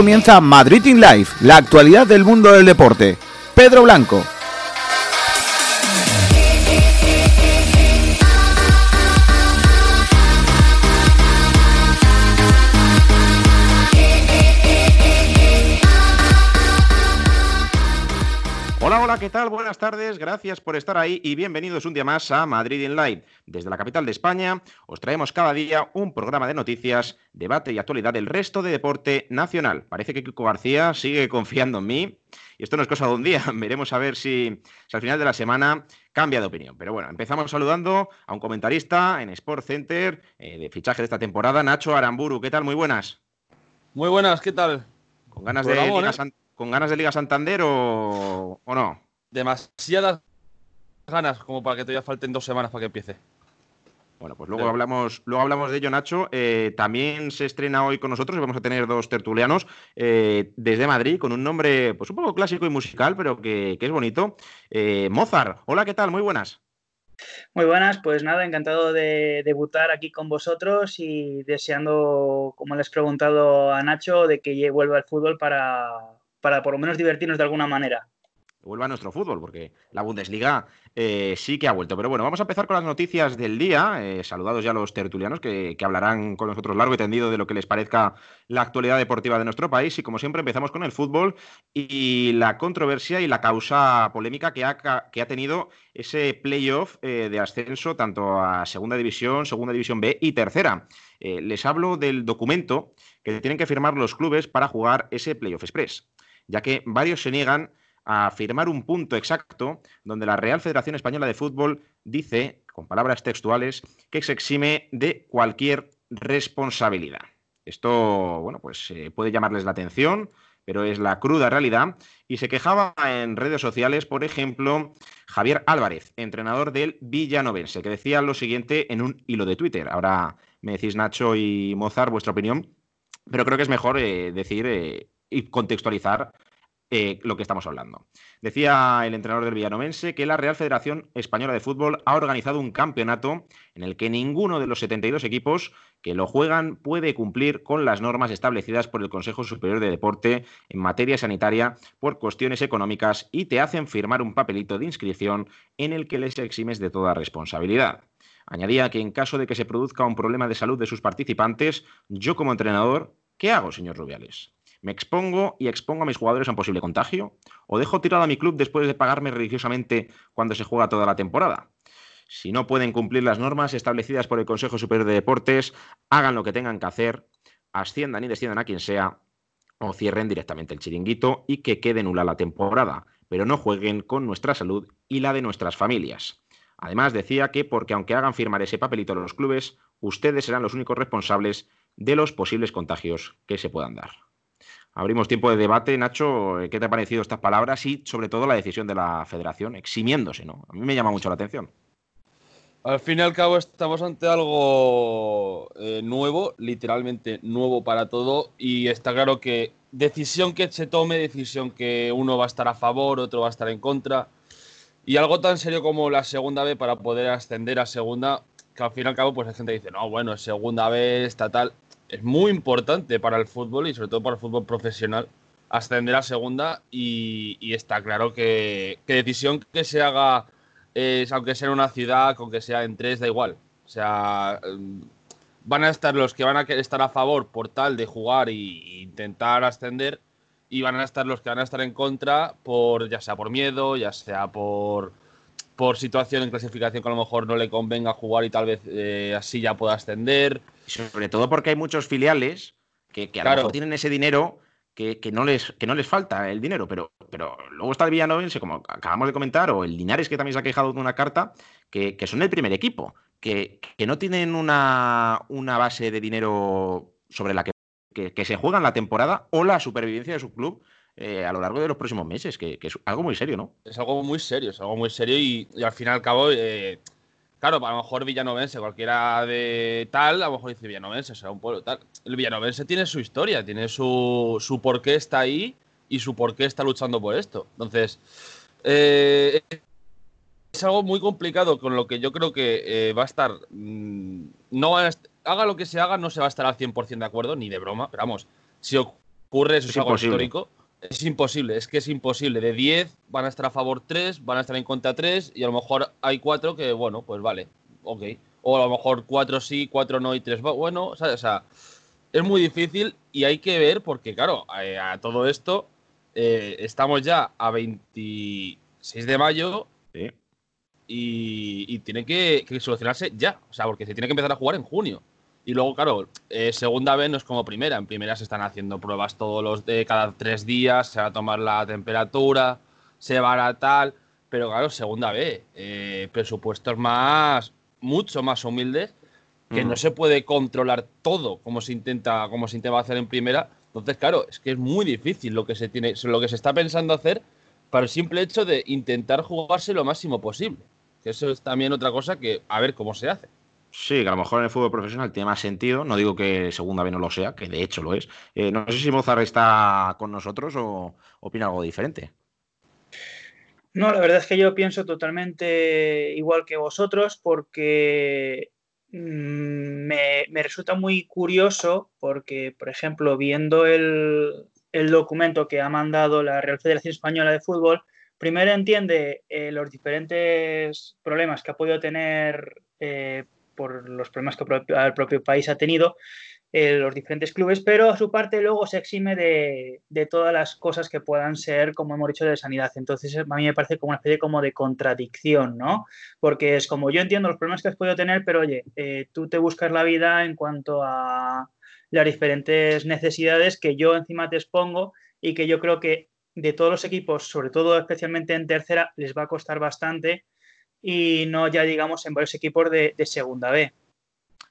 Comienza Madrid in Life, la actualidad del mundo del deporte. Pedro Blanco. ¿Qué tal? Buenas tardes, gracias por estar ahí y bienvenidos un día más a Madrid in Live. Desde la capital de España os traemos cada día un programa de noticias, debate y actualidad del resto de deporte nacional. Parece que Kiko García sigue confiando en mí y esto no es cosa de un día. Veremos a ver si, si al final de la semana cambia de opinión. Pero bueno, empezamos saludando a un comentarista en Sport Center eh, de fichaje de esta temporada, Nacho Aramburu. ¿Qué tal? Muy buenas. Muy buenas, ¿qué tal? Con ganas de Liga ¿eh? San- ¿Con ganas de Liga Santander o, o no? Demasiadas ganas como para que todavía falten dos semanas para que empiece. Bueno, pues luego hablamos, luego hablamos de ello, Nacho. Eh, también se estrena hoy con nosotros y vamos a tener dos tertulianos eh, desde Madrid con un nombre pues un poco clásico y musical, pero que, que es bonito. Eh, Mozart, hola, ¿qué tal? Muy buenas. Muy buenas, pues nada, encantado de debutar aquí con vosotros y deseando, como les he preguntado a Nacho, de que vuelva al fútbol para, para por lo menos divertirnos de alguna manera. Vuelva a nuestro fútbol, porque la Bundesliga eh, sí que ha vuelto. Pero bueno, vamos a empezar con las noticias del día. Eh, saludados ya los tertulianos que, hablarán con nosotros largo y tendido de lo que les parezca la actualidad deportiva de nuestro país. Y como siempre, empezamos con el fútbol y la controversia y la causa polémica que ha, que ha tenido ese playoff eh, de ascenso tanto a Segunda División, Segunda División B y Tercera. Les hablo del documento que tienen que firmar los clubes para jugar ese playoff express, ya que varios se niegan a firmar un punto exacto donde la Real Federación Española de Fútbol dice, con palabras textuales, que se exime de cualquier responsabilidad. Esto, bueno, pues eh, puede llamarles la atención, pero es la cruda realidad. Y se quejaba en redes sociales, por ejemplo, Javier Álvarez, entrenador del Villanovense, que decía lo siguiente en un hilo de Twitter. Ahora me decís, Nacho y Mozart, vuestra opinión, pero creo que es mejor eh, decir eh, y contextualizar eh, lo que estamos hablando. Decía el entrenador del Villanovense que la Real Federación Española de Fútbol ha organizado un campeonato en el que ninguno de los 72 equipos que lo juegan puede cumplir con las normas establecidas por el Consejo Superior de Deporte en materia sanitaria por cuestiones económicas y te hacen firmar un papelito de inscripción en el que les eximes de toda responsabilidad. Añadía que en caso de que se produzca un problema de salud de sus participantes, yo como entrenador, ¿qué hago, señor Rubiales? ¿Me expongo y expongo a mis jugadores a un posible contagio? ¿O dejo tirado a mi club después de pagarme religiosamente cuando se juega toda la temporada? Si no pueden cumplir las normas establecidas por el Consejo Superior de Deportes, hagan lo que tengan que hacer, asciendan y desciendan a quien sea, o cierren directamente el chiringuito y que quede nula la temporada, pero no jueguen con nuestra salud y la de nuestras familias. Además, decía que porque aunque hagan firmar ese papelito a los clubes, ustedes serán los únicos responsables de los posibles contagios que se puedan dar. Abrimos tiempo de debate, Nacho. ¿Qué te ha parecido estas palabras y, sobre todo, la decisión de la federación eximiéndose? ¿no? A mí me llama mucho la atención. Al fin y al cabo estamos ante algo eh, nuevo, literalmente nuevo para todo, y está claro que decisión que se tome, decisión que uno va a estar a favor, otro va a estar en contra, y algo tan serio como la segunda B para poder ascender a segunda, que al fin y al cabo pues hay gente dice, no, bueno, segunda B, estatal, es muy importante para el fútbol y sobre todo para el fútbol profesional ascender a segunda y, y está claro que, que decisión que se haga es, aunque sea en una ciudad, aunque sea en tres, da igual. O sea, mm, van a estar los que van a estar a favor por tal de jugar e intentar ascender, y van a estar los que van a estar en contra por, ya sea por miedo, ya sea por, por situación en clasificación que a lo mejor no le convenga jugar y tal vez eh, así ya pueda ascender. Sobre todo porque hay muchos filiales que, que a Claro. lo mejor tienen ese dinero que, que no, les, que no les falta el dinero, pero, pero luego está el Villanovense, como acabamos de comentar, o el Linares, que también se ha quejado de una carta, que, que son el primer equipo, que, que no tienen una, una base de dinero sobre la que, que, se juegan la temporada o la supervivencia de su club eh, a lo largo de los próximos meses, que, que es algo muy serio, ¿no? Es algo muy serio, es algo muy serio y, y al fin y al cabo, eh, claro, a lo mejor Villanovense, cualquiera de tal, a lo mejor dice Villanovense, será un pueblo tal. El Villanovense tiene su historia, tiene su, su por qué está ahí y su por qué está luchando por esto. Entonces, eh, es algo muy complicado con lo que yo creo que eh, va a estar. mm, no va a est- haga lo que se haga, no se va a estar al 100% de acuerdo, ni de broma, pero vamos, si ocurre, eso es, algo histórico. Es imposible, es que es imposible. De 10 van a estar a favor 3, van a estar en contra 3 y a lo mejor hay 4 que, bueno, pues vale, ok. O a lo mejor 4 sí, 4 no y 3 bueno, o sea, es muy difícil y hay que ver porque, claro, a, todo esto eh, estamos ya a 26 de mayo y, tiene que, solucionarse ya, o sea, porque se tiene que empezar a jugar en junio. Y luego, claro, eh, segunda vez no es como primera. En primera se están haciendo pruebas todos los de cada tres días, se va a tomar la temperatura, se va a tal. Pero claro, segunda vez, eh, presupuestos más, mucho más humildes, que no se puede controlar todo como se intenta, como se intenta hacer en primera. Entonces, claro, es que es muy difícil lo que se tiene, lo que se está pensando hacer para el simple hecho de intentar jugarse lo máximo posible. Que eso es también otra cosa que a ver cómo se hace. Sí, que a lo mejor en el fútbol profesional tiene más sentido. No digo que segunda vez no lo sea, que de hecho lo es. Eh, no sé si Mozart está con nosotros o opina algo diferente. No, la verdad es que yo pienso totalmente igual que vosotros porque mm, me, resulta muy curioso porque, por ejemplo, viendo el, documento que ha mandado la Real Federación Española de Fútbol, primero entiende eh, los diferentes problemas que ha podido tener eh, por los problemas que el propio país ha tenido eh, los diferentes clubes, pero a su parte luego se exime de, todas las cosas que puedan ser, como hemos dicho, de sanidad. Entonces, a mí me parece como una especie como de contradicción, ¿no? Porque es como yo entiendo los problemas que has podido tener, pero oye, eh, tú te buscas la vida en cuanto a las diferentes necesidades que yo encima te expongo y que yo creo que de todos los equipos, sobre todo especialmente en tercera, les va a costar bastante y no ya digamos en varios equipos de, de segunda B.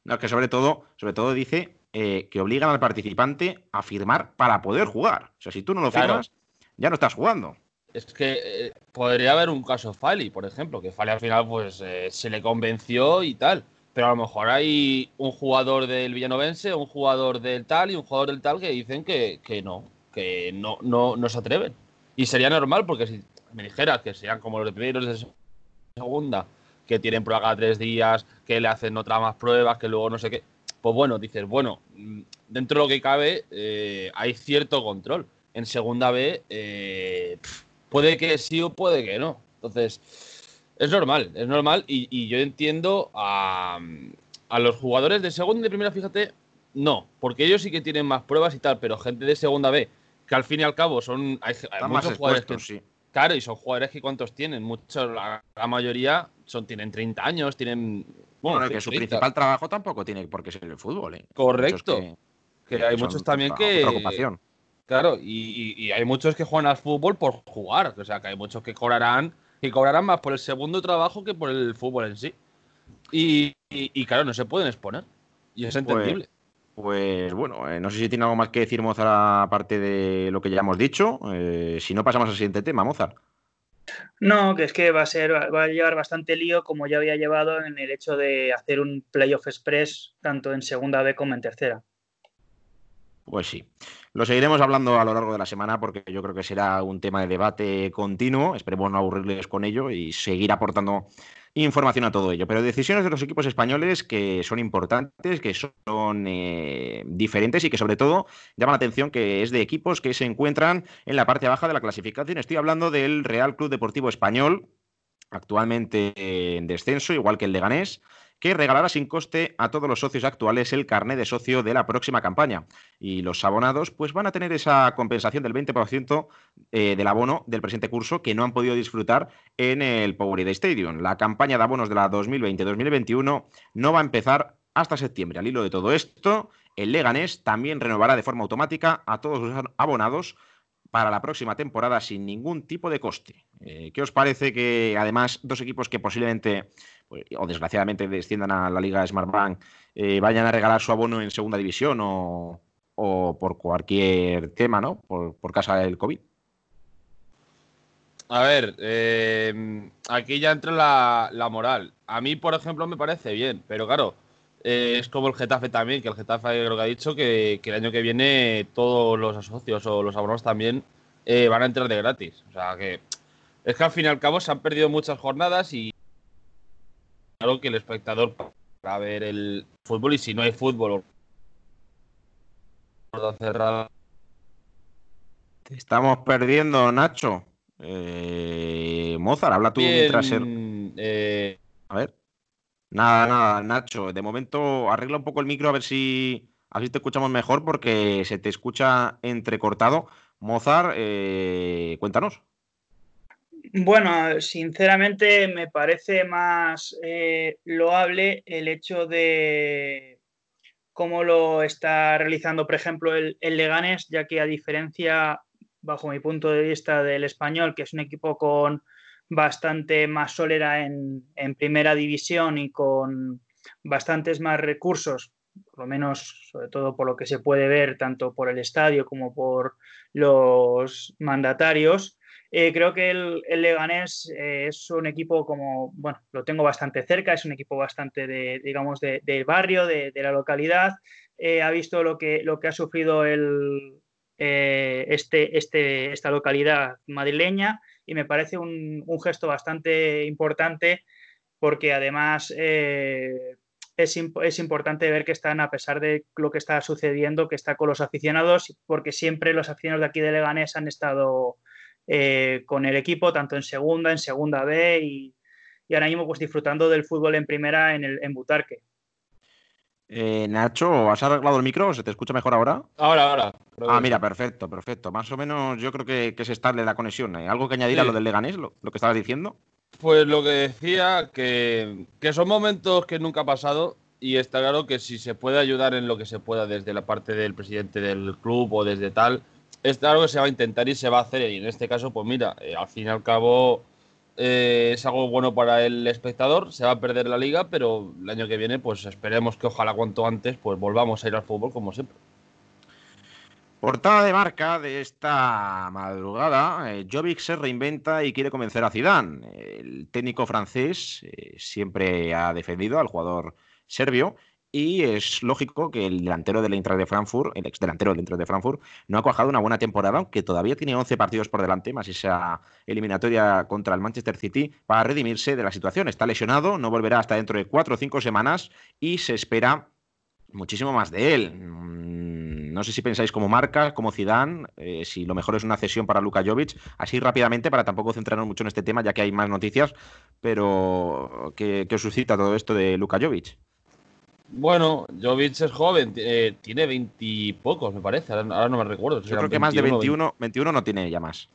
No, que sobre todo, sobre todo dice eh, que obligan al participante a firmar para poder jugar. O sea, si tú no lo firmas, ya no estás jugando. Es que eh, podría haber un caso Fali, por ejemplo, que Fali al final pues eh, se le convenció y tal. Pero a lo mejor hay un jugador del Villanovense, un jugador del tal y un jugador del tal que dicen que, no, que no, no, no se atreven. Y sería normal porque si me dijera que sean como los primeros de segunda, que tienen prueba cada tres días, que le hacen otra más pruebas, que luego no sé qué pues bueno, dices, bueno, mm, dentro de lo que cabe eh, hay cierto control. En segunda B eh, puede que sí o puede que no. Entonces, es normal, es normal y, yo entiendo a, los jugadores de segunda y de primera, fíjate, no, porque ellos sí que tienen más pruebas y tal, pero gente de segunda B, que al fin y al cabo son... Hay, muchos jugadores que, sí. Claro, y son jugadores que cuántos tienen, muchos, la, la mayoría son, tienen 30 años, tienen bueno, que su principal trabajo tampoco tiene por qué ser el fútbol. ¿eh? Correcto. que, hay muchos también que. Preocupación. Claro, y, hay muchos que juegan al fútbol por jugar. O sea, que hay muchos que cobrarán, que cobrarán más por el segundo trabajo que por el fútbol en sí. Y, claro, no se pueden exponer. Y es pues, entendible. Pues, bueno, eh, no sé si tiene algo más que decir Mozart aparte de lo que ya hemos dicho. Eh, si no, pasamos al siguiente tema, Mozart. No, que es que va a ser, va a llevar bastante lío como ya había llevado en el hecho de hacer un playoff express tanto en segunda B como en tercera. Pues sí. Lo seguiremos hablando a lo largo de la semana porque yo creo que será un tema de debate continuo. Esperemos no aburrirles con ello y seguir aportando información a todo ello. Pero decisiones de los equipos españoles que son importantes, que son eh, diferentes y que sobre todo llaman la atención que es de equipos que se encuentran en la parte baja de la clasificación. Estoy hablando del Real Club Deportivo Español, actualmente en descenso, igual que el Leganés que regalará sin coste a todos los socios actuales el carnet de socio de la próxima campaña. Y los abonados pues van a tener esa compensación del 20% eh, del abono del presente curso que no han podido disfrutar en el Powerade Stadium. La campaña de abonos de la 2020-2021 no va a empezar hasta septiembre. Al hilo de todo esto, el Leganés también renovará de forma automática a todos los abonados para la próxima temporada sin ningún tipo de coste. Eh, ¿Qué os parece que además dos equipos que posiblemente pues, o desgraciadamente desciendan a la Liga Smartbank eh, vayan a regalar su abono en segunda división o, por cualquier tema, ¿no? Por, por causa del COVID. A ver, eh, aquí ya entra la, moral. A mí, por ejemplo, me parece bien, pero claro, es como el Getafe también, que el Getafe creo que ha dicho que, el año que viene todos los socios o los abonos también van a entrar de gratis. O sea que es que al fin y al cabo se han perdido muchas jornadas y claro que el espectador para ver el fútbol y si no hay fútbol cerrada Te estamos perdiendo, Nacho. Eh, Mozart, habla tú mientras. Eh, a ver. Nada, nada, Nacho. De momento arregla un poco el micro a ver si así te escuchamos mejor porque se te escucha entrecortado. Mozart, eh, cuéntanos. Bueno, sinceramente me parece más eh, loable el hecho de cómo lo está realizando, por ejemplo, el, el, Leganés, ya que a diferencia, bajo mi punto de vista, del español, que es un equipo con bastante más sólida en, en primera división y con bastantes más recursos, por lo menos, sobre todo por lo que se puede ver, tanto por el estadio como por los mandatarios, eh, creo que el, el Leganés eh, es un equipo como, bueno, lo tengo bastante cerca, es un equipo bastante de, digamos, del de barrio, de, de, la localidad. Eh, ha visto lo que, lo que ha sufrido el, eh, este, este, esta localidad madrileña y me parece un, gesto bastante importante porque además eh, es, es, importante ver que están, a pesar de lo que está sucediendo, que está con los aficionados, porque siempre los aficionados de aquí de Leganés han estado eh, con el equipo, tanto en segunda, en segunda B y, y ahora mismo pues disfrutando del fútbol en primera en, el, en Butarque. Eh, Nacho, ¿has arreglado el micro? ¿Se te escucha mejor ahora? Ahora, ahora. Ah, mira, perfecto, perfecto. Más o menos yo creo que, que es estable la conexión. ¿Hay algo que añadir sí. a lo del Leganés, lo, lo, que estabas diciendo? Pues lo que decía, que, que son momentos que nunca ha pasado y está claro que si se puede ayudar en lo que se pueda desde la parte del presidente del club o desde tal, es claro que se va a intentar y se va a hacer. Y en este caso, pues mira, eh, al fin y al cabo eh, es algo bueno para el espectador. Se va a perder la liga, pero el año que viene, pues esperemos que ojalá cuanto antes, pues volvamos a ir al fútbol como siempre. Portada de marca de esta madrugada, eh, Jovic se reinventa y quiere convencer a Zidane. El técnico francés eh, siempre ha defendido al jugador serbio y es lógico que el delantero del Eintracht de Frankfurt, el ex delantero del Eintracht de Frankfurt, no ha cuajado una buena temporada, aunque todavía tiene 11 partidos por delante, más esa eliminatoria contra el Manchester City, para redimirse de la situación. Está lesionado, no volverá hasta dentro de 4 o 5 semanas y se espera muchísimo más de él. No sé si pensáis como marca, como Zidane, eh, si lo mejor es una cesión para Luka Jovic, así rápidamente para tampoco centrarnos mucho en este tema, ya que hay más noticias, pero ¿qué, qué os suscita todo esto de Luka Jovic? Bueno, Jovic es joven, eh, tiene veintipocos, me parece, ahora, ahora, no me recuerdo. Yo creo que 21, más de 21, 21 no tiene ya más.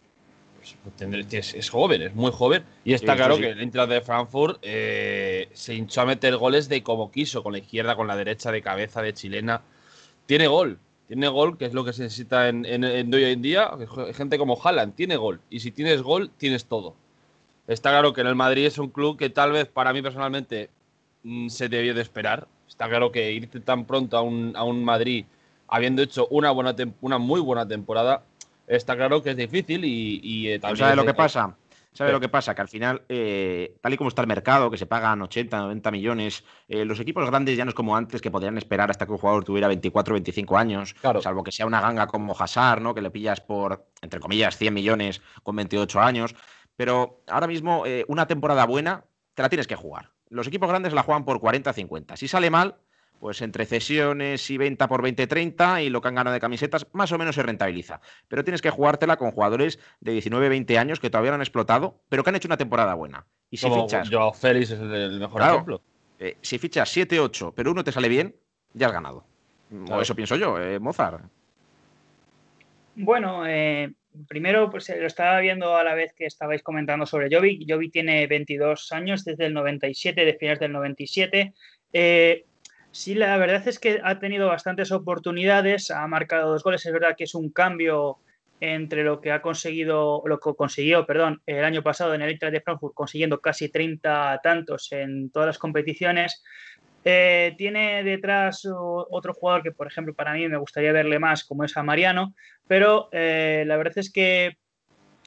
Pues, es, es, joven, es muy joven. Y está sí, claro sí. que el Eintracht de Frankfurt eh, se hinchó a meter goles de como quiso, con la izquierda, con la derecha, de cabeza, de chilena. Tiene gol, tiene gol, que es lo que se necesita en, en, en hoy en día. Gente como Haaland tiene gol. Y si tienes gol, tienes todo. Está claro que en el Madrid es un club que tal vez para mí personalmente se debió de esperar. Está claro que irte tan pronto a un, a un Madrid habiendo hecho una, buena una muy buena temporada, está claro que es difícil y, y eh, también... ¿Sabes lo que pasa? ¿Sabes lo que pasa? Que al final, eh, tal y como está el mercado, que se pagan 80, 90 millones, eh, los equipos grandes ya no es como antes, que podrían esperar hasta que un jugador tuviera 24, 25 años, claro. salvo que sea una ganga como Hazard, ¿no? que le pillas por, entre comillas, 100 millones con 28 años. Pero ahora mismo, eh, una temporada buena, te la tienes que jugar. Los equipos grandes la juegan por 40, 50. Si sale mal, pues entre cesiones y venta por 20-30 y lo que han ganado de camisetas, más o menos se rentabiliza. Pero tienes que jugártela con jugadores de 19-20 años que todavía no han explotado, pero que han hecho una temporada buena. Y si Como fichas. Joao Félix es el mejor claro, ejemplo. Eh, si fichas 7-8, pero uno te sale bien, ya has ganado. Claro. O eso pienso yo, eh, Mozart. Bueno, eh, primero pues lo estaba viendo a la vez que estabais comentando sobre Jovic. Jovic tiene 22 años desde el 97, de finales del 97. Eh, Sí, la verdad es que ha tenido bastantes oportunidades, ha marcado dos goles, es verdad que es un cambio entre lo que ha conseguido, lo que consiguió, perdón, el año pasado en el Eintracht de Frankfurt, consiguiendo casi 30 tantos en todas las competiciones. Eh, tiene detrás otro jugador que, por ejemplo, para mí me gustaría verle más, como es a Mariano, pero eh, la verdad es que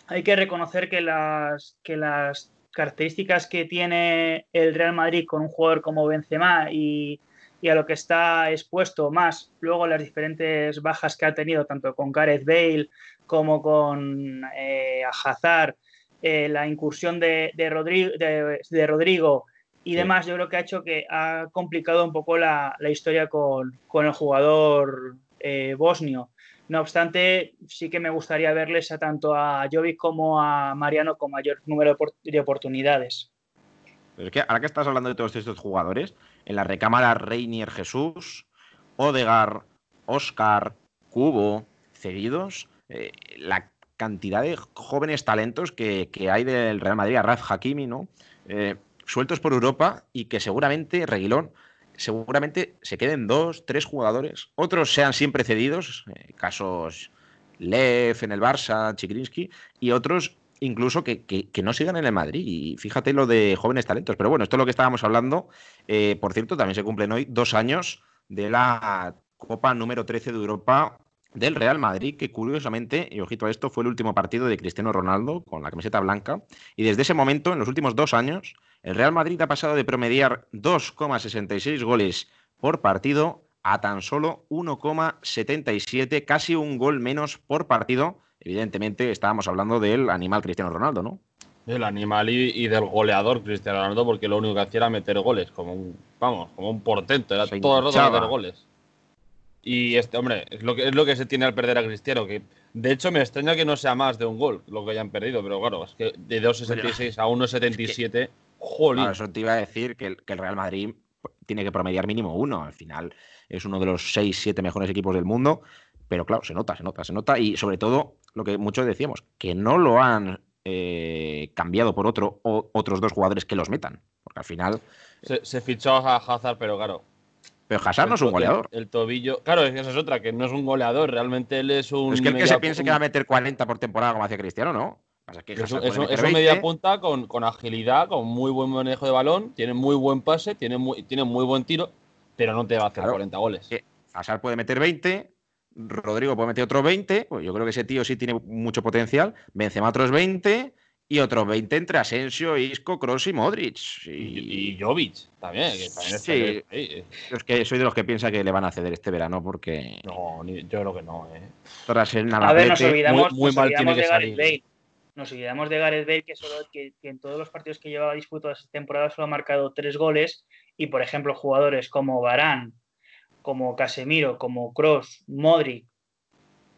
hay que reconocer que las, que las características que tiene el Real Madrid con un jugador como Benzema y, a lo que está expuesto más luego las diferentes bajas que ha tenido, tanto con Gareth Bale como con eh, Hazard, eh, la incursión de, de Rodrigo y demás, yo creo que ha hecho que ha complicado un poco la, la historia con, con, el jugador eh, bosnio. No obstante, sí que me gustaría verles a tanto a Jovic como a Mariano con mayor número de oportunidades. Pero es que ahora que estás hablando de todos estos jugadores, en la recámara Reinier Jesús, Odegar, Oscar, Cubo, seguidos, eh, la cantidad de jóvenes talentos que, hay del Real Madrid, a Raf Hakimi, ¿no? Eh, sueltos por Europa y que seguramente, Reguilón, seguramente se queden dos, tres jugadores, otros sean siempre cedidos, eh, casos Lev en el Barça, Chikrinsky, y otros incluso que, no sigan en el Madrid. Y fíjate lo de jóvenes talentos. Pero bueno, esto es lo que estábamos hablando. Eh, por cierto, también se cumplen hoy dos años de la Copa número 13 de Europa del Real Madrid, que curiosamente, y ojito a esto, fue el último partido de Cristiano Ronaldo con la camiseta blanca. Y desde ese momento, en los últimos dos años, el Real Madrid ha pasado de promediar 2,66 goles por partido a tan solo 1,77, casi un gol menos por partido. Evidentemente, estábamos hablando del animal Cristiano Ronaldo, ¿no? Del animal y, del goleador Cristiano Ronaldo, porque lo único que hacía era meter goles, como un, vamos, como un portento, era todo el rato meter goles. Y este, hombre, es lo, que, es lo que se tiene al perder a Cristiano, que de hecho me extraña que no sea más de un gol lo que hayan perdido, pero claro, es que de 2.66 a 1.77, jolín. eso te iba a decir que el, Real Madrid tiene que promediar mínimo uno. Al final es uno de los 6, 7 mejores equipos del mundo, pero claro, se nota, se nota, se nota. Y sobre todo, lo que muchos decíamos, que no lo han eh, cambiado por otro o otros dos jugadores que los metan. Porque al final. Se, se fichó a Hazard, pero claro, pero Hazard no es un goleador. El, tobillo. Claro, es que esa es otra, que no es un goleador. Realmente él es un. es que el que se piense que va a meter 40 por temporada como hacía Cristiano, ¿no? Es, un media punta con, agilidad, con muy buen manejo de balón, tiene muy buen pase, tiene muy, tiene muy buen tiro, pero no te va a hacer 40 goles. Hazard puede meter 20, Rodrigo puede meter otros 20, pues yo creo que ese tío sí tiene mucho potencial. Benzema otros 20 y otros 20 entre Asensio, Isco, Kroos y Modric. Y, y Jovic también. Que también sí, es que soy de los que piensa que le van a ceder este verano porque. No, yo creo que no. ¿eh? a ver, nos olvidamos, muy, mal tiene de Gareth Bale. Nos olvidamos de Gareth Bale, que, solo, que, en todos los partidos que llevaba disputados esta temporada solo ha marcado tres goles. Y por ejemplo, jugadores como Barán, como Casemiro, como Kroos, Modric,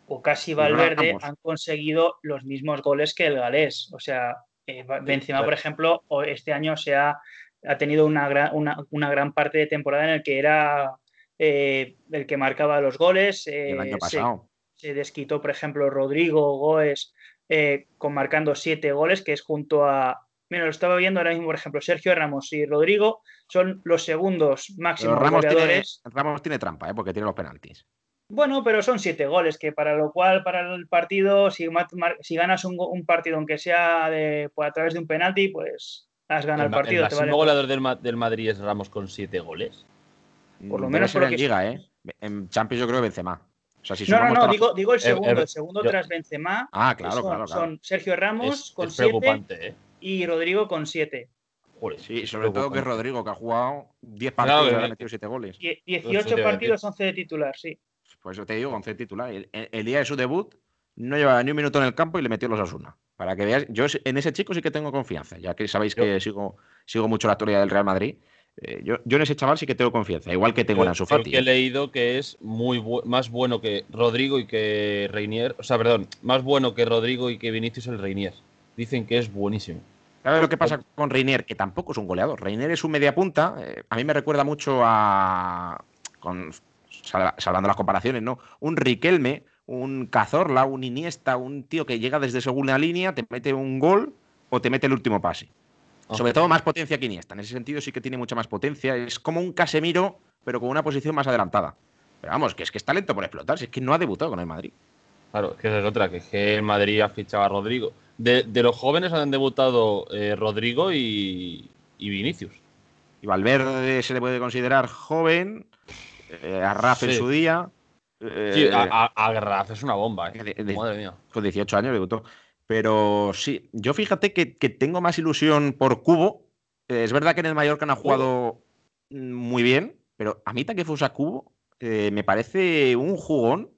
o casi Valverde han conseguido los mismos goles que el galés. O sea, eh, Benzema, por ejemplo, este año se ha, ha tenido una gran, una, gran parte de temporada en el que era eh, el que marcaba los goles. el año eh, pasado. Se, desquitó, por ejemplo, Rodrigo Goes con marcando siete goles, que es junto a. Mira, lo estaba viendo ahora mismo, por ejemplo, Sergio Ramos y Rodrigo son los segundos máximos Ramos goleadores. Tiene, Ramos tiene trampa, porque tiene los penaltis. Bueno, pero son siete goles, que para lo cual, para el partido, si, si ganas un, partido, aunque sea de, pues, a través de un penalti, pues has ganado el, partido. ¿El máximo goleador del, del, Madrid es Ramos con siete goles? Por lo menos por en Liga, ¿eh? En Champions yo creo que Benzema. No, no, no, digo, digo, el segundo. el segundo tras Benzema. Ah, claro, claro, Son Sergio Ramos con siete ¿eh? y Rodrigo con siete. sí, sobre todo que Rodrigo, que ha jugado 10 partidos y ha metido 7 goles. 18 partidos, 11 de titular, sí. Por eso te digo, 11 titular. El, día de su debut no llevaba ni un minuto en el campo y le metió los Asuna. Para que veáis, yo en ese chico sí que tengo confianza, ya que sabéis que sigo, sigo mucho la actualidad del Real Madrid. Eh, yo, en ese chaval sí que tengo confianza, igual que tengo en Ansu Fati. he leído que es muy más bueno que Rodrigo y que Reinier, o sea, perdón, más bueno que Rodrigo y que Vinicius el Reinier. Dicen que es buenísimo. ¿Sabes lo que pasa con Reinier? Que tampoco es un goleador. Reinier es un media punta. Eh, a mí me recuerda mucho a. Con salvando las comparaciones, ¿no? Un Riquelme, un Cazorla, un Iniesta, un tío que llega desde segunda línea, te mete un gol o te mete el último pase. Sobre todo más potencia que Iniesta. En ese sentido sí que tiene mucha más potencia. Es como un Casemiro, pero con una posición más adelantada. Pero vamos, que es que está lento por explotar. Si es que no ha debutado con el Madrid. Claro, que esa es otra, que, es que el Madrid ha fichado a Rodrigo. De, los jóvenes han debutado eh, Rodrigo y, y Vinicius. Y Valverde se le puede considerar joven. Eh, a en su día. sí, a, a, es una bomba, eh. Madre mía. Con 18 años debutó. Pero sí, yo fíjate que, tengo más ilusión por Cubo. Eh, es verdad que en el Mallorca no ha jugado muy bien, pero a mí Takefusa Cubo me parece un jugón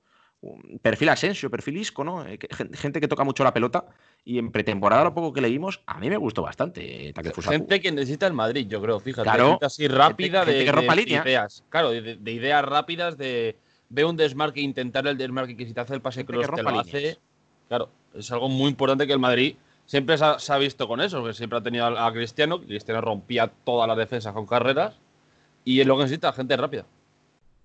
perfil Asensio, perfil Isco, ¿no? Eh, gente que toca mucho la pelota y en pretemporada lo poco que leímos, a mí me gustó bastante. Eh, gente que necesita el Madrid, yo creo, fíjate. Claro, así rápida de, ideas. Claro, de, ideas rápidas de, ve un desmarque, intentar el desmarque, que si te hace el pase cross te lo hace. Claro, es algo muy importante que el Madrid siempre se ha, visto con eso, que siempre ha tenido a, Cristiano, Cristiano rompía todas las defensas con carreras, y es lo que necesita, gente rápida.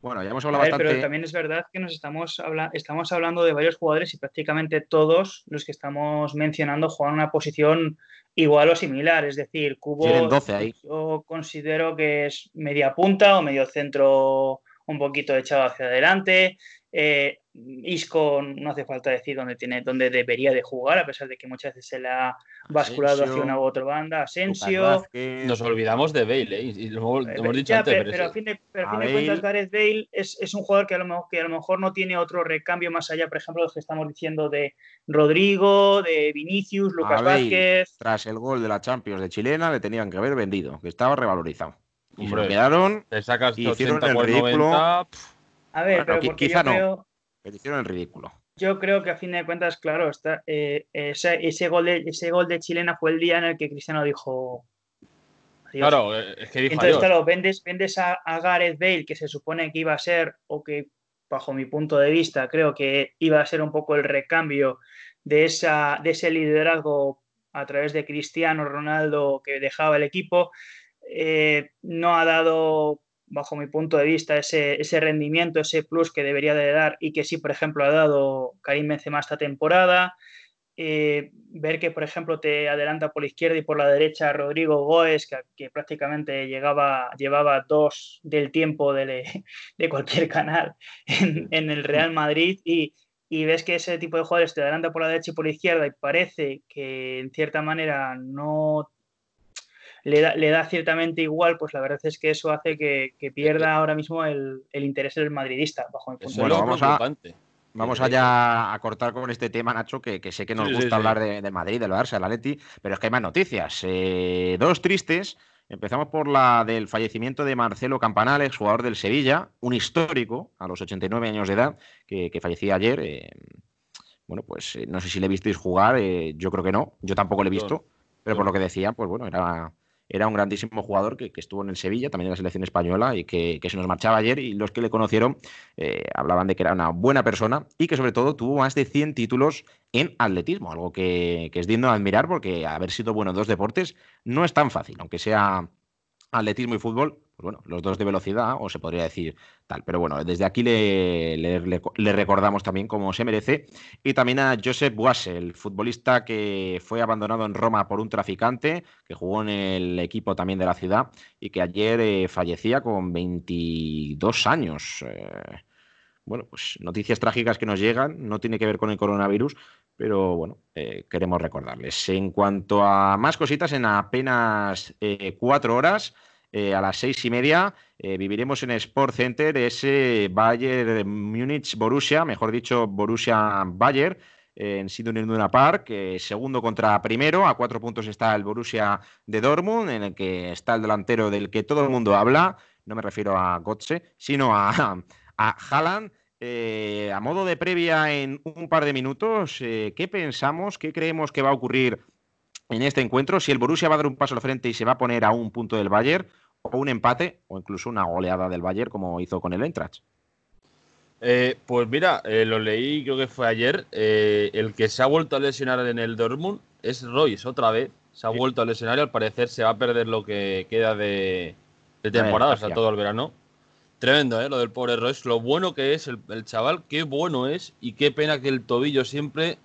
Bueno, ya hemos hablado bastante. Pero también es verdad que nos estamos, estamos hablando de varios jugadores y prácticamente todos los que estamos mencionando juegan una posición igual o similar. Es decir, Cubo 12 ahí. yo considero que es media punta o medio centro un poquito echado hacia adelante. Eh, Isco no hace falta decir dónde, tiene, dónde debería de jugar, a pesar de que muchas veces se le ha basculado hacia una u otra banda. Asensio. Nos olvidamos de Bale, ¿eh? y lo hemos, dicho antes. Pero, a fin de, cuentas, Gareth Bale es, un jugador que a, lo mejor, que a lo mejor no tiene otro recambio más allá, por ejemplo, lo que estamos diciendo de Rodrigo, de Vinicius, Lucas Vázquez. Tras el gol de la Champions de Chilena, le tenían que haber vendido, que estaba revalorizado. Y se quedaron. Te sacas hicieron el ridículo. A ver, pero quizá no hicieron el ridículo. Yo creo que a fin de cuentas, claro, está, eh, ese, gol de, ese gol de chilena fue el día en el que Cristiano dijo. Claro, eh, es que dijo Entonces, claro, vendes, vendes a, Gareth Bale, que se supone que iba a ser, o que bajo mi punto de vista, creo que iba a ser un poco el recambio de, esa, de ese liderazgo a través de Cristiano Ronaldo que dejaba el equipo. Eh, no ha dado bajo mi punto de vista, ese, ese, rendimiento, ese plus que debería de dar y que sí, por ejemplo, ha dado Karim Benzema esta temporada. Eh, ver que, por ejemplo, te adelanta por la izquierda y por la derecha Rodrigo Goes, que, prácticamente llegaba, llevaba dos del tiempo de, de cualquier canal en, en, el Real Madrid y, y ves que ese tipo de jugadores te adelanta por la derecha y por la izquierda y parece que en cierta manera no le da, ciertamente igual, pues la verdad es que eso hace que, pierda ahora mismo el, interés del madridista, bajo mi punto bueno, vamos a, vamos allá a cortar con este tema, Nacho, que, sé que nos gusta hablar de, Madrid, del Barça, del Atleti, pero es que hay más noticias. Eh, dos tristes. Empezamos por la del fallecimiento de Marcelo Campanales, jugador del Sevilla, un histórico a los 89 años de edad, que, fallecía ayer. Eh, bueno, pues eh, no sé si le visteis jugar, yo creo que no, yo tampoco le he visto, pero por lo que decía, pues bueno, era era un grandísimo jugador que, estuvo en el Sevilla, también en la selección española, y que, se nos marchaba ayer. Y los que le conocieron eh, hablaban de que era una buena persona y que sobre todo tuvo más de 100 títulos en atletismo, algo que, que es digno de admirar porque haber sido bueno en dos deportes no es tan fácil, aunque sea atletismo y fútbol, pues bueno, los dos de velocidad, o se podría decir tal. Pero bueno, desde aquí le, recordamos también como se merece. Y también a Josep Boissel, futbolista que fue abandonado en Roma por un traficante, que jugó en el equipo también de la ciudad y que ayer eh, fallecía con 22 años. Eh, bueno, pues noticias trágicas que nos llegan, no tiene que ver con el coronavirus, pero bueno, eh, queremos recordarles. En cuanto a más cositas, en apenas cuatro horas eh, a las seis y media eh, viviremos en Sport Center ese Bayern Múnich Borussia, mejor dicho Borussia Bayern en Sidney Luna Park, segundo contra primero, a cuatro puntos está el Borussia de Dortmund, en el que está el delantero del que todo el mundo habla, no me refiero a Gotze, sino a, a Haaland. Eh, a modo de previa en un par de minutos, ¿qué pensamos, qué creemos que va a ocurrir en este encuentro? Si el Borussia va a dar un paso al frente y se va a poner a un punto del Bayern, o un empate o incluso una goleada del Bayern como hizo con el Eintracht. Eh, pues mira, eh, lo leí, creo que fue ayer. Eh, el que se ha vuelto a lesionar en el Dortmund es Royce, otra vez. Se ha vuelto a lesionar y al parecer se va a perder lo que queda de, temporada, o sea, todo el verano. Tremendo, ¿eh? Lo del pobre Royce. Lo bueno que es el, el, chaval, qué bueno es y qué pena que el tobillo siempre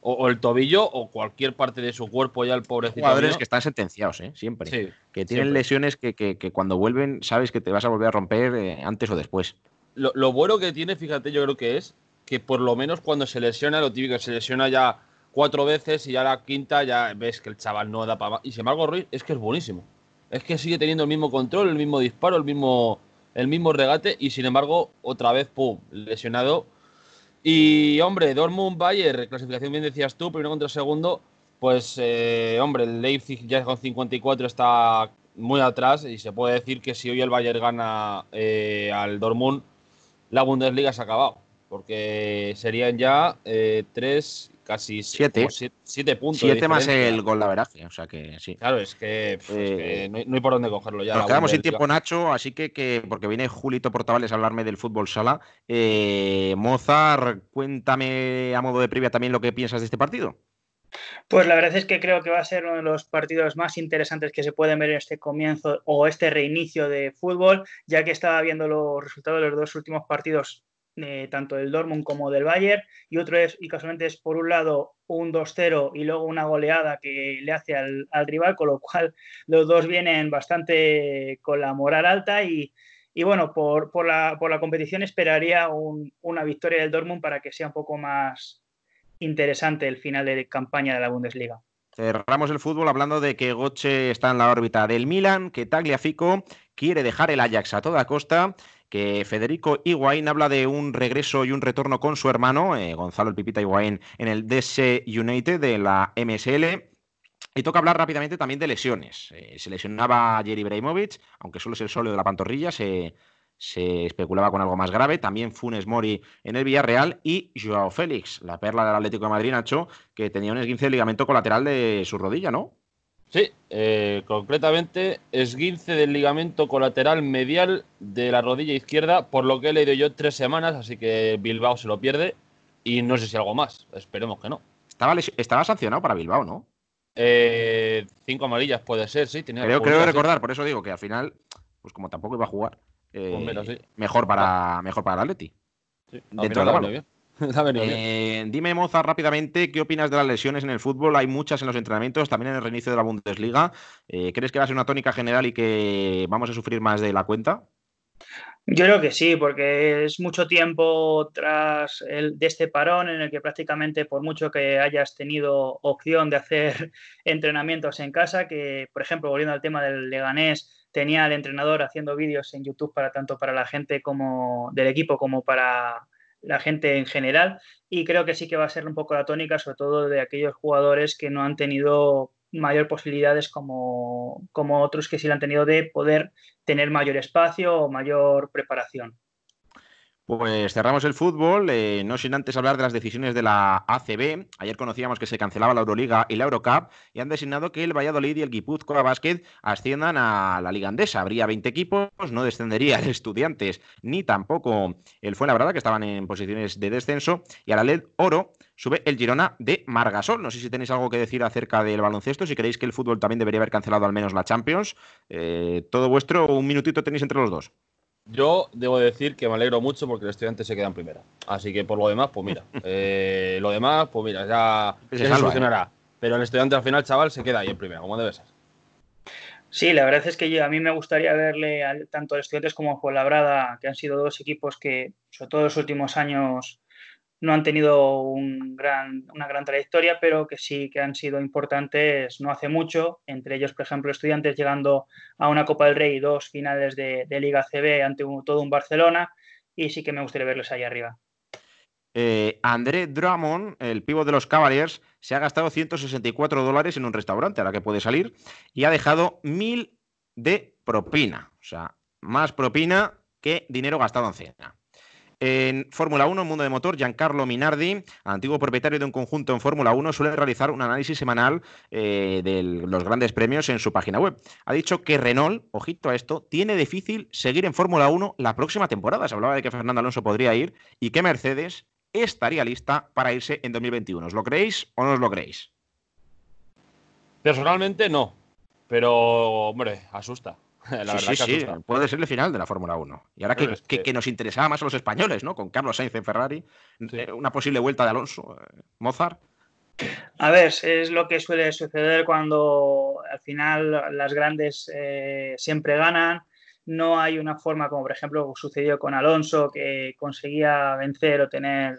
o, el tobillo o cualquier parte de su cuerpo ya el pobrecito. Jugadores que están sentenciados, ¿eh? siempre. que tienen lesiones que, cuando vuelven sabes que te vas a volver a romper eh, antes o después. Lo, bueno que tiene, fíjate, yo creo que es que por lo menos cuando se lesiona, lo típico, se lesiona ya cuatro veces y ya la quinta ya ves que el chaval no da para más. Y sin embargo, Ruiz es que es buenísimo. Es que sigue teniendo el mismo control, el mismo disparo, el mismo, el mismo regate y sin embargo, otra vez, pum, lesionado y hombre, Dortmund Bayern, clasificación bien decías tú, primero contra segundo, pues eh, hombre, el Leipzig ya con 54 está muy atrás y se puede decir que si hoy el Bayern gana eh, al Dortmund, la Bundesliga se ha acabado, porque serían ya eh, tres, casi siete, siete, puntos. Siete más el gol de averaje, o sea que sí. Claro, es que, eh, no, hay, por dónde cogerlo ya. Nos quedamos sin tiempo, Nacho, así que, que, porque viene Julito Portavales a hablarme del fútbol sala. Eh, Mozart, cuéntame a modo de previa también lo que piensas de este partido. Pues la verdad es que creo que va a ser uno de los partidos más interesantes que se pueden ver en este comienzo o este reinicio de fútbol, ya que estaba viendo los resultados de los dos últimos partidos, eh, tanto del Dortmund como del Bayern, y otro es, y casualmente es por un lado un 2-0 y luego una goleada que le hace al, rival, con lo cual los dos vienen bastante con la moral alta y, bueno, por, la, competición esperaría una victoria del Dortmund para que sea un poco más, interesante el final de campaña de la Bundesliga. Cerramos el fútbol hablando de que Goche está en la órbita del Milan, que Tagliafico quiere dejar el Ajax a toda costa, que Federico Higuaín habla de un regreso y un retorno con su hermano, eh, Gonzalo el Pipita Higuaín, en el DC United de la MSL. Y toca hablar rápidamente también de lesiones. Eh, se lesionaba Jerry Breimovic, aunque solo es el solo de la pantorrilla, se, se especulaba con algo más grave. También Funes Mori en el Villarreal y Joao Félix, la perla del Atlético de Madrid, Nacho, que tenía un esguince de ligamento colateral de su rodilla, ¿no? Sí, eh, concretamente esguince del ligamento colateral medial de la rodilla izquierda, por lo que he leído yo tres semanas, así que Bilbao se lo pierde y no sé si algo más, esperemos que no. Estaba, estaba sancionado para Bilbao, ¿no? Eh, cinco amarillas puede ser, sí. creo, creo recordar, por eso digo que al final, pues como tampoco iba a jugar, pues eh, mejor, para, mejor para el Atleti. Dentro de eh, dime, Moza, rápidamente, ¿qué opinas de las lesiones en el fútbol? Hay muchas en los entrenamientos, también en el reinicio de la Bundesliga. Eh, ¿Crees que va a ser una tónica general y que vamos a sufrir más de la cuenta? Yo creo que sí, porque es mucho tiempo tras el, de este parón en el que prácticamente por mucho que hayas tenido opción de hacer entrenamientos en casa, que por ejemplo, volviendo al tema del Leganés, tenía al entrenador haciendo vídeos en YouTube para tanto para la gente como del equipo como para la gente en general y creo que sí que va a ser un poco la tónica sobre todo de aquellos jugadores que no han tenido mayor posibilidades como, como otros que sí la han tenido de poder tener mayor espacio o mayor preparación. Pues cerramos el fútbol, eh, no sin antes hablar de las decisiones de la ACB. Ayer conocíamos que se cancelaba la Euroliga y la Eurocup y han designado que el Valladolid y el Guipúzcoa Basket asciendan a la Liga Andesa. Habría 20 equipos, no descendería el Estudiantes ni tampoco el Fuenlabrada, que estaban en posiciones de descenso. Y a la LED Oro sube el Girona de Margasol. No sé si tenéis algo que decir acerca del baloncesto, si creéis que el fútbol también debería haber cancelado al menos la Champions. Eh, todo vuestro, un minutito tenéis entre los dos. Yo debo decir que me alegro mucho porque el estudiante se queda en primera. Así que por lo demás, pues mira. Eh, lo demás, pues mira, ya se, solucionará. ¿eh? Pero el estudiante al final, chaval, se queda ahí en primera, como debe ser. Sí, la verdad es que a mí me gustaría verle tanto a estudiantes como a Labrada, que han sido dos equipos que, sobre todo en los últimos años, no han tenido un gran, una gran trayectoria, pero que sí que han sido importantes no hace mucho, entre ellos, por ejemplo, estudiantes llegando a una Copa del Rey y dos finales de, Liga CB ante todo un Barcelona, y sí que me gustaría verlos ahí arriba. Eh, André Drummond, el pivo de los Cavaliers, se ha gastado 164 dólares en un restaurante, a la que puede salir, y ha dejado mil de propina. O sea, más propina que dinero gastado en cena. En Fórmula 1, Mundo de Motor, Giancarlo Minardi, antiguo propietario de un conjunto en Fórmula 1, suele realizar un análisis semanal eh, de los grandes premios en su página web. Ha dicho que Renault, ojito a esto, tiene difícil seguir en Fórmula 1 la próxima temporada. Se hablaba de que Fernando Alonso podría ir y que Mercedes estaría lista para irse en 2021. ¿Os lo creéis o no os lo creéis? Personalmente no, pero hombre, asusta. sí, sí, puede ser el final de la Fórmula 1. Y ahora que, nos interesaba más a los españoles, ¿no? Con Carlos Sainz en Ferrari, eh, una posible vuelta de Alonso, eh, Mozart. A ver, es lo que suele suceder cuando al final las grandes eh, siempre ganan. No hay una forma como, por ejemplo, sucedió con Alonso, que conseguía vencer o tener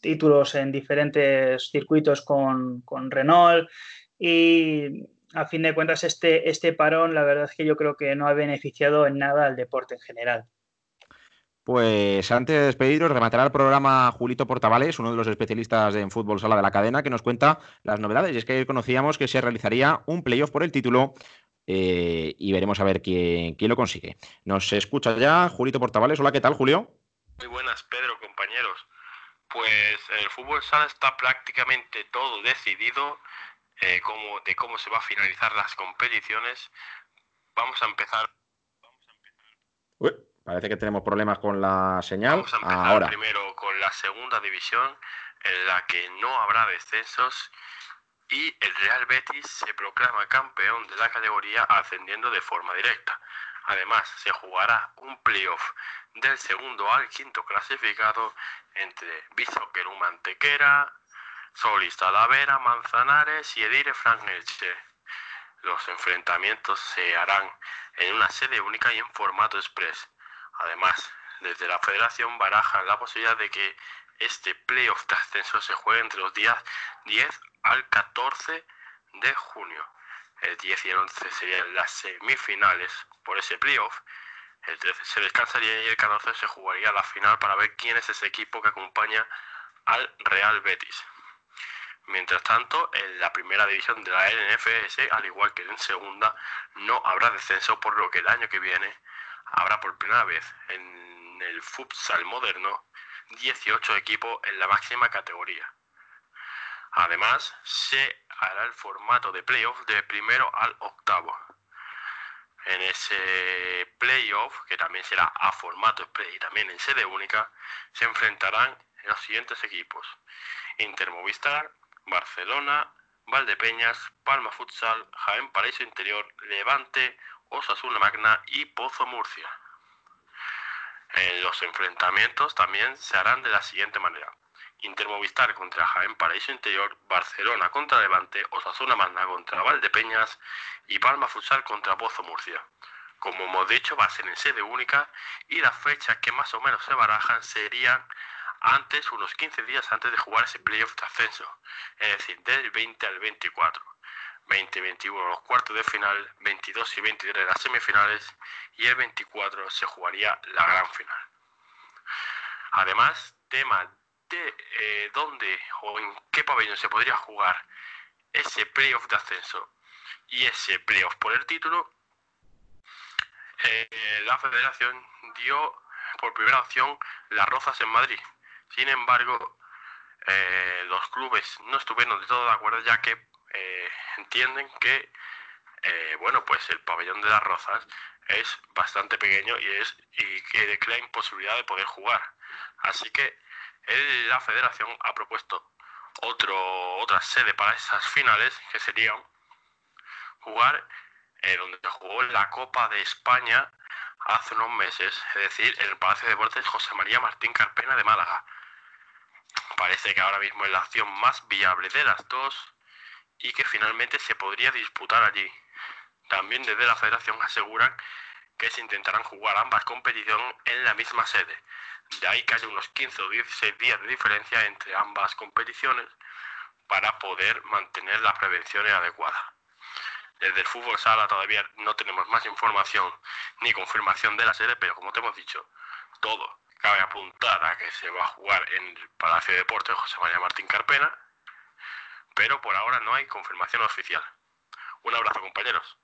títulos en diferentes circuitos con, con Renault. Y a fin de cuentas, este, este parón, la verdad es que yo creo que no ha beneficiado en nada al deporte en general. Pues antes de despediros, rematará el programa Julito Portavales, uno de los especialistas en fútbol sala de la cadena, que nos cuenta las novedades. Y es que conocíamos que se realizaría un playoff por el título eh, y veremos a ver quién, quién lo consigue. Nos escucha ya Julito Portavales. Hola, ¿qué tal, Julio? Muy buenas, Pedro, compañeros. Pues el fútbol sala está prácticamente todo decidido eh, de cómo se va a finalizar las competiciones. Vamos a empezar. Uy, parece que tenemos problemas con la señal. Vamos a empezar Ahora. primero con la segunda división, en la que no habrá descensos y el Real Betis se proclama campeón de la categoría ascendiendo de forma directa. Además, se jugará un playoff del segundo al quinto clasificado entre Bishoker Mantequera, Solís Talavera, Manzanares y Edire Franelche. Los enfrentamientos se harán en una sede única y en formato express. Además, desde la federación barajan la posibilidad de que este playoff de ascenso se juegue entre los días 10 al 14 de junio. El 10 y el 11 serían las semifinales por ese playoff. El 13 se descansaría y el 14 se jugaría la final para ver quién es ese equipo que acompaña al Real Betis. Mientras tanto, en la primera división de la NFS, al igual que en segunda, no habrá descenso, por lo que el año que viene habrá por primera vez en el futsal moderno 18 equipos en la máxima categoría. Además, se hará el formato de playoff de primero al octavo. En ese playoff, que también será a formato y también en sede única, se enfrentarán los siguientes equipos. Intermovistar, Barcelona, Valdepeñas, Palma Futsal, Jaén Paraíso Interior, Levante, Osasuna Magna y Pozo Murcia. En los enfrentamientos también se harán de la siguiente manera. Intermovistar contra Jaén Paraíso Interior, Barcelona contra Levante, Osasuna Magna contra Valdepeñas y Palma Futsal contra Pozo Murcia. Como hemos dicho, va a ser en sede única y las fechas que más o menos se barajan serían antes, unos 15 días antes de jugar ese playoff de ascenso, es decir, del 20 al 24. 20 y 21 los cuartos de final, 22 y 23 las semifinales y el 24 se jugaría la gran final. Además, tema de eh, dónde o en qué pabellón se podría jugar ese playoff de ascenso y ese playoff por el título, eh, la federación dio por primera opción las Rozas en Madrid. Sin embargo, eh, los clubes no estuvieron de todo de acuerdo ya que eh, entienden que eh, bueno pues el pabellón de las Rozas es bastante pequeño y es y que crea imposibilidad de poder jugar. Así que la federación ha propuesto otro, otra sede para esas finales que serían jugar donde se jugó la Copa de España hace unos meses, es decir, en el Palacio de Deportes José María Martín Carpena de Málaga. Parece que ahora mismo es la opción más viable de las dos y que finalmente se podría disputar allí. También desde la federación aseguran que se intentarán jugar ambas competiciones en la misma sede. De ahí que haya unos 15 o 16 días de diferencia entre ambas competiciones para poder mantener las prevenciones adecuadas. Desde el fútbol sala todavía no tenemos más información ni confirmación de la sede, pero como te hemos dicho, todo cabe apuntar a que se va a jugar en el Palacio de Deportes José María Martín Carpena, pero por ahora no hay confirmación oficial. Un abrazo, compañeros.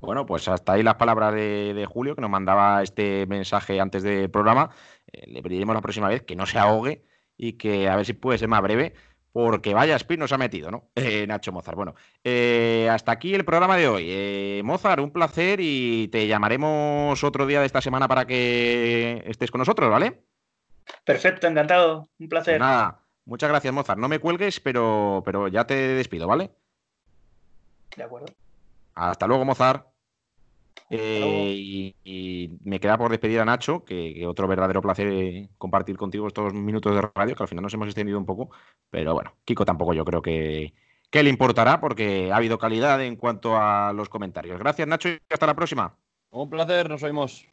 Bueno, pues hasta ahí las palabras de, Julio, que nos mandaba este mensaje antes del programa. Eh, le pediremos la próxima vez que no se ahogue y que a ver si puede ser más breve, porque vaya speed nos ha metido, ¿no? Eh, Nacho Mozart. Bueno, eh, hasta aquí el programa de hoy. Eh, Mozart, un placer y te llamaremos otro día de esta semana para que estés con nosotros, ¿vale? Perfecto, encantado. Un placer. Pues nada, muchas gracias, Mozart. No me cuelgues, pero, pero ya te despido, ¿vale? De acuerdo. Hasta luego, Mozart. Eh, y, y me queda por despedir a Nacho, que, que otro verdadero placer eh, compartir contigo estos minutos de radio, que al final nos hemos extendido un poco, pero bueno, Kiko tampoco yo creo que, que le importará porque ha habido calidad en cuanto a los comentarios. Gracias, Nacho, y hasta la próxima. Un placer, nos oímos.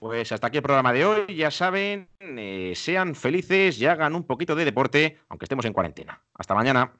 Pues hasta aquí el programa de hoy. Ya saben, eh, sean felices y hagan un poquito de deporte, aunque estemos en cuarentena. Hasta mañana.